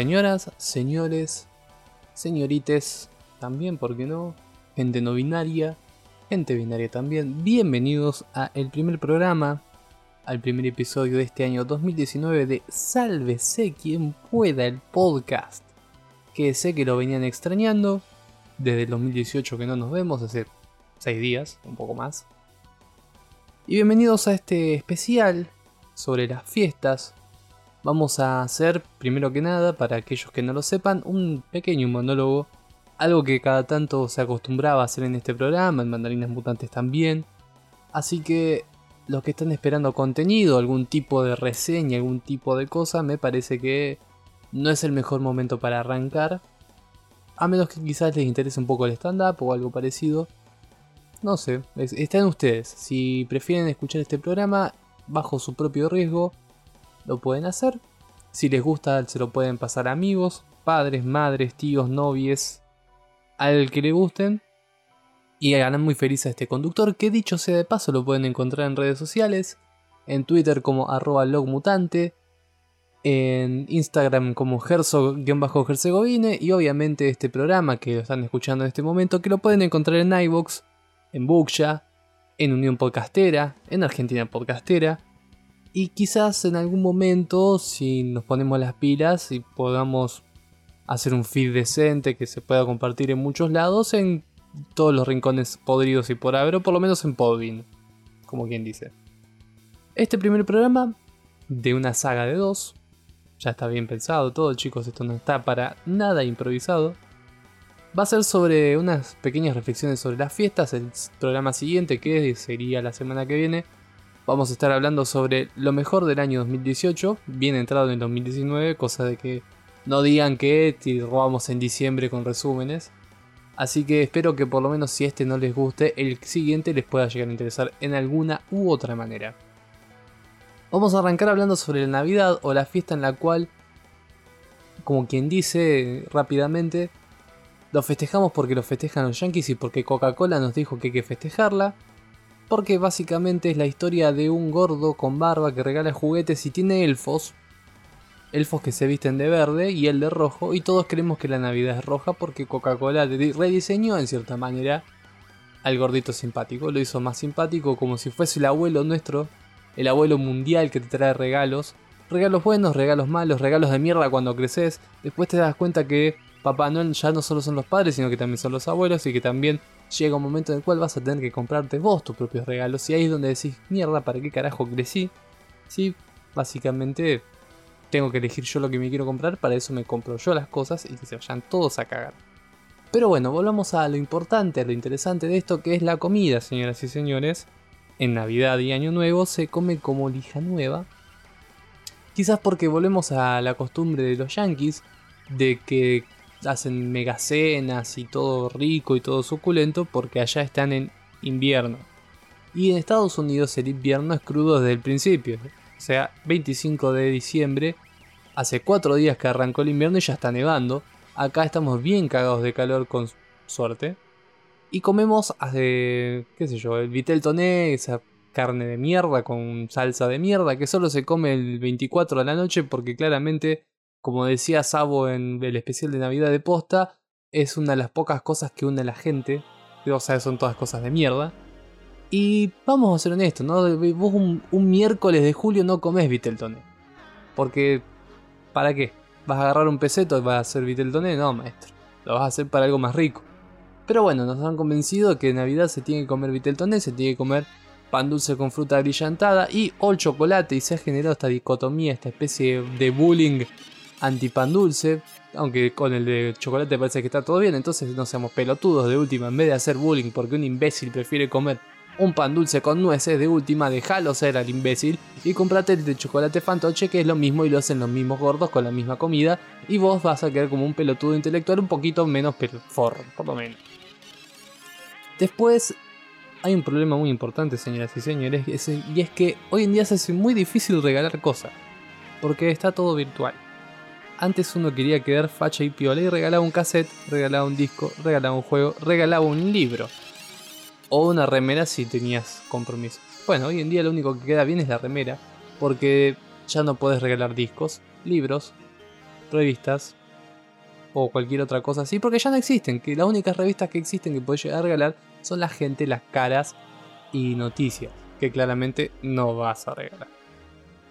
Señoras, señores, señorites, también, ¿por qué no? Gente no binaria, gente binaria también. Bienvenidos a el primer programa, al primer episodio de este año 2019 de Sálvese quien pueda el podcast. Que sé que lo venían extrañando desde el 2018 que no nos vemos, hace 6 días, un poco más. Y bienvenidos a este especial sobre las fiestas. Vamos a hacer, primero que nada, para aquellos que no lo sepan, un pequeño monólogo. Algo que cada tanto se acostumbraba a hacer en este programa, en Mandarinas Mutantes también. Así que los que están esperando contenido, algún tipo de reseña, algún tipo de cosa, me parece que no es el mejor momento para arrancar. A menos que quizás les interese un poco el stand-up o algo parecido. No sé, está en ustedes. Si prefieren escuchar este programa bajo su propio riesgo, lo pueden hacer. Si les gusta, se lo pueden pasar a amigos, padres, madres, tíos, novies, al que le gusten. Y hagan muy feliz a este conductor, que dicho sea de paso lo pueden encontrar en redes sociales, en Twitter como arroba logmutante, en Instagram como herzog-herzegovine y obviamente este programa que lo están escuchando en este momento, que lo pueden encontrar en iVoox, en Booksha, en Unión Podcastera, en Argentina Podcastera, y quizás en algún momento, si nos ponemos las pilas y podamos hacer un feed decente que se pueda compartir en muchos lados, en todos los rincones podridos y por haber, o por lo menos en Podbean, como quien dice. Este primer programa de una saga de dos, ya está bien pensado todo, chicos, esto no está para nada improvisado. Va a ser sobre unas pequeñas reflexiones sobre las fiestas, el programa siguiente que sería la semana que viene Vamos a estar hablando sobre lo mejor del año 2018, bien entrado en el 2019, cosa de que no digan que robamos en diciembre con resúmenes. Así que espero que por lo menos si este no les guste, el siguiente les pueda llegar a interesar en alguna u otra manera. Vamos a arrancar hablando sobre la Navidad o la fiesta en la cual, como quien dice rápidamente, lo festejamos porque lo festejan los Yankees y porque Coca-Cola nos dijo que hay que festejarla porque básicamente es la historia de un gordo con barba que regala juguetes y tiene elfos, elfos que se visten de verde y el de rojo, y todos creemos que la Navidad es roja porque Coca-Cola rediseñó en cierta manera al gordito simpático, lo hizo más simpático como si fuese el abuelo nuestro, el abuelo mundial que te trae regalos, regalos buenos, regalos malos, regalos de mierda cuando creces, después te das cuenta que Papá Noel ya no solo son los padres, sino que también son los abuelos y que también llega un momento en el cual vas a tener que comprarte vos tus propios regalos. Y ahí es donde decís, mierda, ¿para qué carajo crecí? Sí, básicamente tengo que elegir yo lo que me quiero comprar, para eso me compro yo las cosas y que se vayan todos a cagar. Pero bueno, volvamos a lo importante, a lo interesante de esto, que es la comida, señoras y señores. En Navidad y Año Nuevo se come como lija nueva. Quizás porque volvemos a la costumbre de los yankees, de que hacen megacenas y todo rico y todo suculento porque allá están en invierno. Y en Estados Unidos el invierno es crudo desde el principio. O sea, 25 de diciembre, hace 4 días que arrancó el invierno y ya está nevando. Acá estamos bien cagados de calor con suerte. Y comemos, hace, qué sé yo, el vitel toné, esa carne de mierda con salsa de mierda que solo se come el 24 de la noche porque claramente como decía Sabo en el especial de Navidad de Posta, es una de las pocas cosas que une a la gente. O sea, son todas cosas de mierda. Y vamos a ser honestos, ¿no? Vos un, miércoles de julio no comés Viteltoné. Porque, ¿para qué? ¿Vas a agarrar un peseto y vas a hacer Viteltoné? No, maestro. Lo vas a hacer para algo más rico. Pero bueno, nos han convencido que en Navidad se tiene que comer Viteltoné, se tiene que comer pan dulce con fruta brillantada y o chocolate. Y se ha generado esta dicotomía, esta especie de bullying antipan dulce, aunque con el de chocolate parece que está todo bien, entonces no seamos pelotudos de última, en vez de hacer bullying porque un imbécil prefiere comer un pan dulce con nueces, de última déjalo ser al imbécil y comprate el de chocolate fantoche que es lo mismo y lo hacen los mismos gordos con la misma comida y vos vas a quedar como un pelotudo intelectual un poquito menos forro, por lo menos. Después hay un problema muy importante, señoras y señores, y es que hoy en día se hace muy difícil regalar cosas, porque está todo virtual. Antes uno quería quedar facha y piola y regalaba un cassette, regalaba un disco, regalaba un juego, regalaba un libro. O una remera si tenías compromiso. Bueno, hoy en día lo único que queda bien es la remera, porque ya no puedes regalar discos, libros, revistas o cualquier otra cosa así, porque ya no existen, que las únicas revistas que existen que puedes llegar a regalar son la gente, las caras y noticias, que claramente no vas a regalar.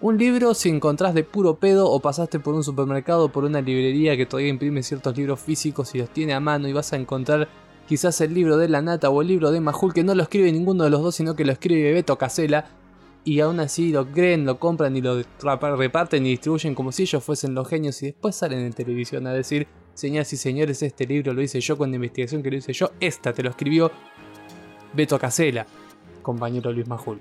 Un libro si encontrás de puro pedo o pasaste por un supermercado o por una librería que todavía imprime ciertos libros físicos y los tiene a mano y vas a encontrar quizás el libro de La Nata o el libro de Majul que no lo escribe ninguno de los dos sino que lo escribe Beto Casela y aún así lo creen, lo compran y lo reparten y distribuyen como si ellos fuesen los genios y después salen en televisión a decir, señoras y señores, este libro lo hice yo con la investigación que lo hice yo, esta te lo escribió Beto Casela, compañero Luis Majul.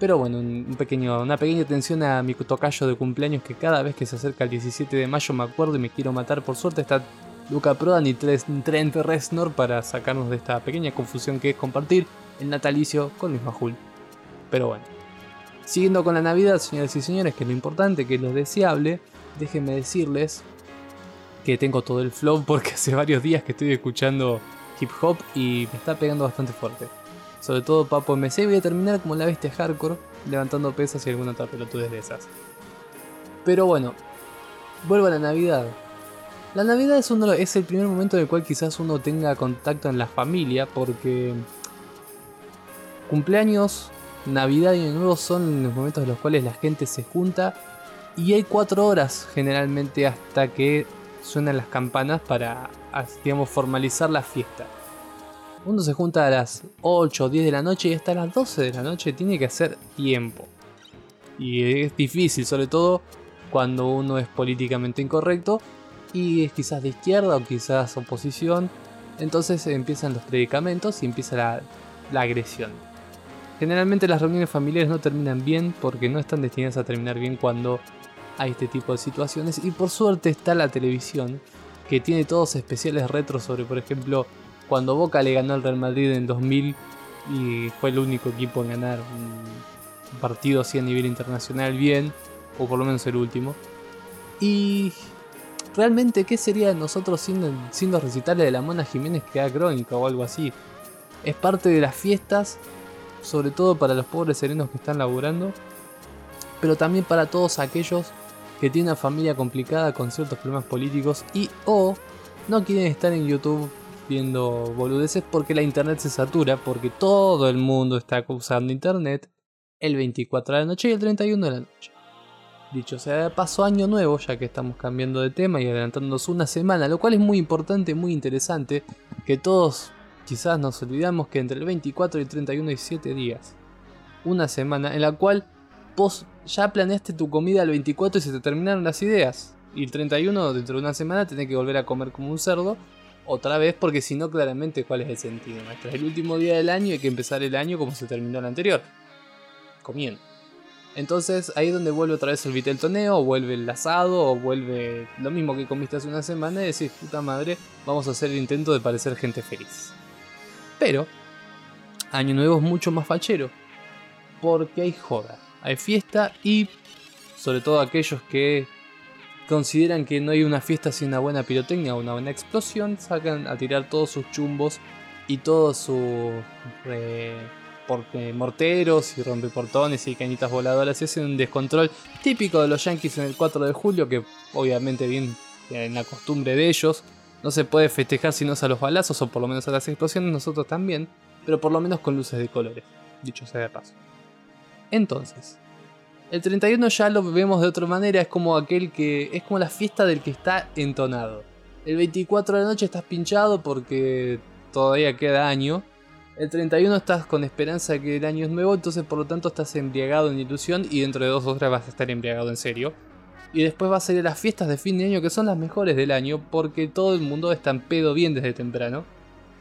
Pero bueno, un pequeño, una pequeña atención a mi tocayo de cumpleaños que cada vez que se acerca el 17 de mayo me acuerdo y me quiero matar. Por suerte está Luca Prodan y Trent Reznor para sacarnos de esta pequeña confusión que es compartir el natalicio con Luis Majul. Pero bueno, Siguiendo con la Navidad, señoras y señores, que es lo importante, que es lo deseable, déjenme decirles que tengo todo el flow porque hace varios días que estoy escuchando hip hop y me está pegando bastante fuerte. Sobre todo Papo MC, voy a terminar como la bestia hardcore, levantando pesas y alguna otra pelotudez de esas. Pero bueno, vuelvo a la Navidad. La Navidad es, el primer momento en el cual quizás uno tenga contacto en la familia porque cumpleaños Navidad y Año Nuevo son los momentos en los cuales la gente se junta y hay cuatro horas generalmente hasta que suenan las campanas para, digamos, formalizar la fiesta. Uno se junta a las 8 o 10 de la noche y hasta las 12 de la noche tiene que hacer tiempo. Y es difícil, sobre todo cuando uno es políticamente incorrecto y es quizás de izquierda o quizás oposición. Entonces empiezan los predicamentos y empieza la, agresión. Generalmente las reuniones familiares no terminan bien porque no están destinadas a terminar bien cuando hay este tipo de situaciones. Y por suerte está la televisión que tiene todos especiales retro sobre, por ejemplo, cuando Boca le ganó al Real Madrid en 2000 y fue el único equipo en ganar un partido así a nivel internacional bien, o por lo menos el último. Y realmente, ¿qué sería de nosotros sin, sin los recitales de la Mona Jiménez que da crónica o algo así? Es parte de las fiestas sobre todo para los pobres serenos que están laburando, pero también para todos aquellos que tienen una familia complicada con ciertos problemas políticos y o no quieren estar en YouTube viendo boludeces porque la internet se satura, porque todo el mundo está usando internet el 24 de la noche y el 31 de la noche. Dicho sea de paso, año nuevo, ya que estamos cambiando de tema y adelantándonos una semana, lo cual es muy importante, muy interesante, que todos Quizás nos olvidamos que entre el 24 y el 31 hay 7 días. Una semana en la cual vos ya planeaste tu comida el 24 y se te terminaron las ideas. Y el 31 dentro de una semana tenés que volver a comer como un cerdo. Otra vez porque si no claramente cuál es el sentido. Maestro? Es el último día del año y hay que empezar el año como se terminó el anterior. Comiendo. Entonces ahí es donde vuelve otra vez el viteltoneo, o vuelve el asado, o vuelve lo mismo que comiste hace una semana y decís, puta madre, vamos a hacer el intento de parecer gente feliz. Pero Año Nuevo es mucho más fachero. Porque hay joda, hay fiesta y sobre todo aquellos que consideran que no hay una fiesta sin una buena pirotecnia o una buena explosión, sacan a tirar todos sus chumbos y todos sus eh, morteros y rompeportones y cañitas voladoras y hacen un descontrol típico de los yankees en el 4 de julio, que obviamente bien en la costumbre de ellos, no se puede festejar si no es a los balazos o por lo menos a las explosiones, nosotros también, pero por lo menos con luces de colores, dicho sea de paso. Entonces, el 31 ya lo vemos de otra manera, es como aquel que es como la fiesta del que está entonado. El 24 de la noche estás pinchado porque todavía queda año. El 31 estás con esperanza de que el año es nuevo, entonces por lo tanto estás embriagado en ilusión y dentro de dos horas vas a estar embriagado en serio. Y después va a salir las fiestas de fin de año que son las mejores del año porque todo el mundo está en pedo bien desde temprano.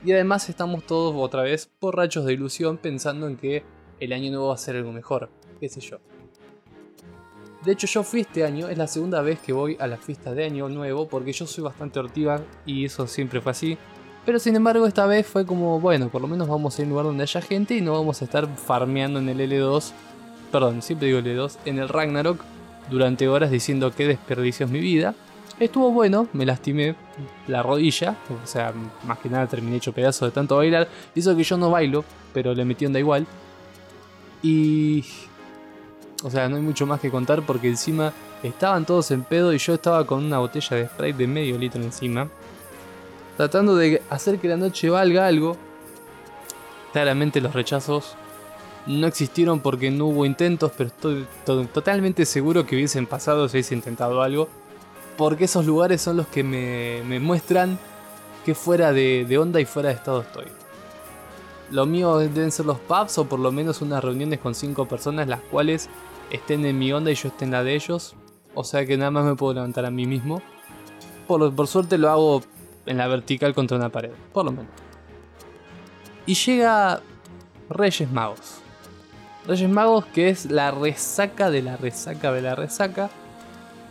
Y además estamos todos otra vez borrachos de ilusión pensando en que el año nuevo va a ser algo mejor, qué sé yo. De hecho yo fui este año, es la segunda vez que voy a las fiestas de año nuevo porque yo soy bastante hortiva y eso siempre fue así. Pero sin embargo esta vez fue como, bueno, por lo menos vamos a ir a un lugar donde haya gente y no vamos a estar farmeando en el L2, perdón, siempre digo L2, en el Ragnarok durante horas diciendo que desperdicio es mi vida. Estuvo bueno, me lastimé la rodilla, o sea, más que nada terminé hecho pedazo de tanto bailar. Eso que yo no bailo, pero le metí onda igual. Y O sea, no hay mucho más que contar porque encima estaban todos en pedo y yo estaba con una botella de Sprite de medio litro encima. Tratando de hacer que la noche valga algo. Claramente los rechazos no existieron porque no hubo intentos, pero estoy totalmente seguro que hubiesen pasado si hubiese intentado algo. Porque esos lugares son los que me, muestran que fuera de, de onda y fuera de estado estoy. Lo mío deben ser los pubs o por lo menos unas reuniones con cinco personas las cuales estén en mi onda y yo esté en la de ellos. O sea que nada más me puedo levantar a mí mismo. Por, por suerte lo hago en la vertical contra una pared, por lo menos. Y llega Reyes Magos. Reyes Magos que es la resaca de la resaca de la resaca.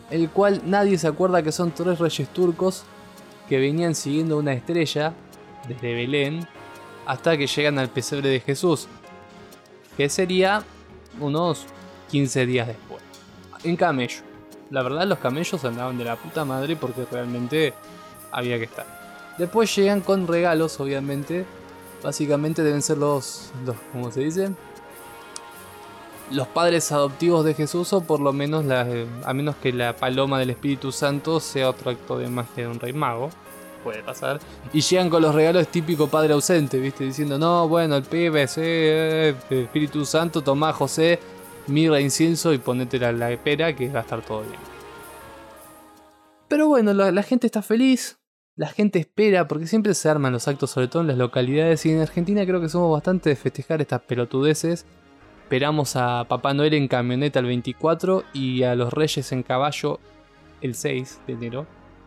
El cual nadie se acuerda que son tres reyes turcos que venían siguiendo una estrella desde Belén hasta que llegan al pesebre de Jesús. Que sería unos 15 días después. En camello. La verdad los camellos andaban de la puta madre porque realmente había que estar. Después llegan con regalos, obviamente. Básicamente deben ser los, los ¿cómo se dice? Los padres adoptivos de Jesús o por lo menos a menos que la paloma del Espíritu Santo sea otro acto de magia de un rey mago. Puede pasar. Y llegan con los regalos típico padre ausente, ¿viste? Diciendo, no, bueno, el pibe, sí, eh, Espíritu Santo, toma José, mirra, incienso y ponete la, la espera que va a estar todo bien. Pero bueno, la, gente está feliz, la gente espera, porque siempre se arman los actos, sobre todo en las localidades. Y en Argentina creo que somos bastante de festejar estas pelotudeces. Esperamos a Papá Noel en camioneta el 24 y a los Reyes en caballo el 6 de enero.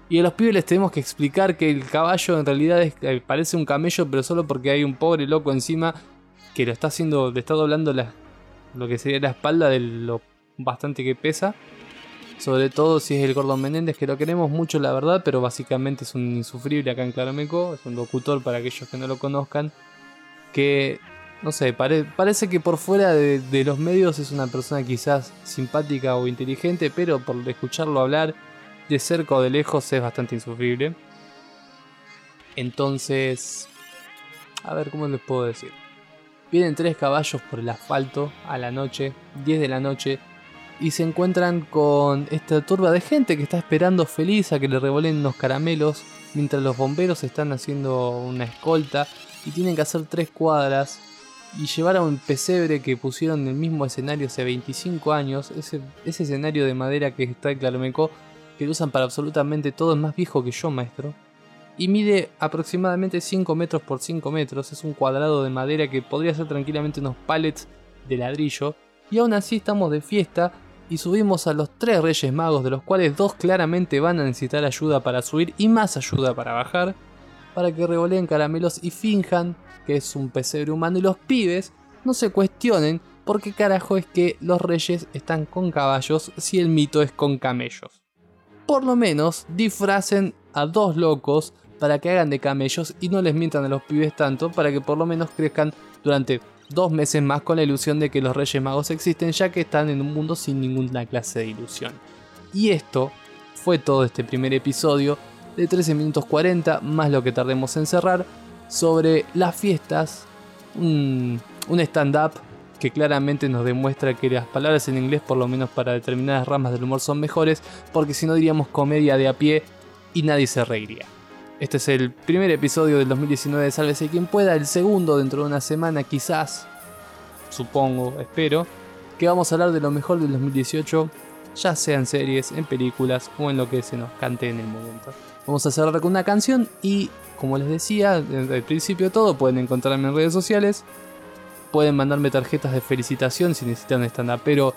Y a los pibes les tenemos que explicar que el caballo en realidad eh, parece un camello, pero solo porque hay un pobre loco encima que lo está haciendo, le está doblando la, lo que sería la espalda de lo bastante que pesa. Sobre todo si es el Gordon Menéndez, que lo queremos mucho, la verdad, pero básicamente es un insufrible acá en Clarameco. Es un locutor para aquellos que no lo conozcan. Que, no sé, parece que por fuera de, los medios es una persona quizás simpática o inteligente, pero por escucharlo hablar de cerca o de lejos es bastante insufrible. Entonces, a ver, ¿cómo les puedo decir? Vienen tres caballos por el asfalto a la noche, 10 de la noche, y se encuentran con esta turba de gente que está esperando feliz a que le revolen unos caramelos, mientras los bomberos están haciendo una escolta y tienen que hacer tres cuadras y llevar a un pesebre que pusieron en el mismo escenario hace 25 años, ese, escenario de madera que está en Claromecó, que lo usan para absolutamente todo, es más viejo que yo, maestro y mide aproximadamente 5 metros por 5 metros. Es un cuadrado de madera que podría ser tranquilamente unos pallets de ladrillo. Y aún así estamos de fiesta y subimos a los tres Reyes Magos, de los cuales dos claramente van a necesitar ayuda para subir y más ayuda para bajar, para que revoleen caramelos y finjan que es un pesebre humano y los pibes no se cuestionen por qué carajo es que los reyes están con caballos si el mito es con camellos. Por lo menos disfracen a dos locos para que hagan de camellos y no les mientan a los pibes tanto para que por lo menos crezcan durante dos meses más con la ilusión de que los Reyes Magos existen ya que están en un mundo sin ninguna clase de ilusión. Y esto fue todo este primer episodio de 13 minutos 40 más lo que tardemos en cerrar sobre las fiestas, un, un stand-up que claramente nos demuestra que las palabras en inglés por lo menos para determinadas ramas del humor son mejores porque si no diríamos comedia de a pie y nadie se reiría. Este es el primer episodio del 2019 de Sálvese quien pueda, el segundo dentro de una semana quizás, supongo, espero, que vamos a hablar de lo mejor del 2018, ya sea en series, en películas o en lo que se nos cante en el momento. Vamos a cerrar con una canción y, como les decía, desde el principio todo, pueden encontrarme en redes sociales, pueden mandarme tarjetas de felicitación si necesitan stand-up, pero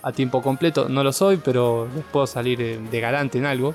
a tiempo completo, no lo soy, pero les puedo salir de garante en algo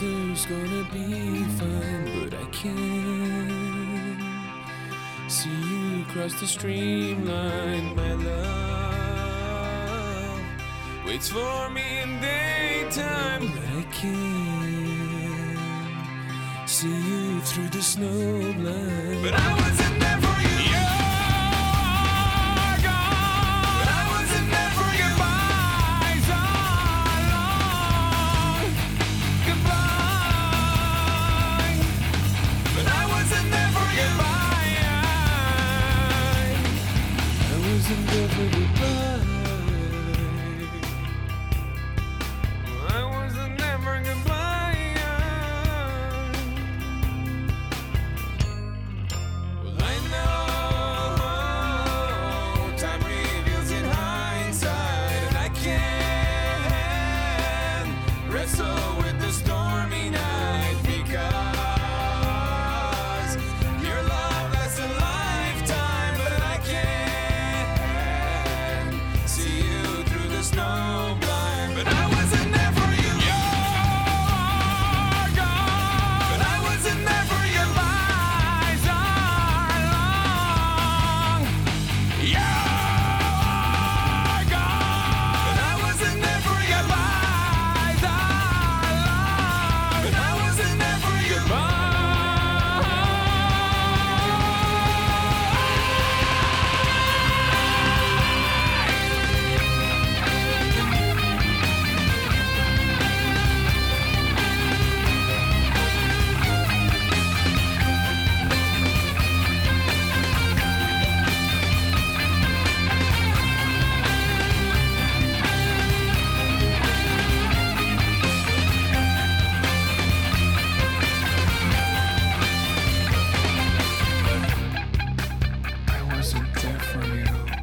weather's gonna be fine, but I can't see you across the streamline, my love. Waits for me in daytime, but I can't see you through the snow blind. But I wasn't. wasn't there for you.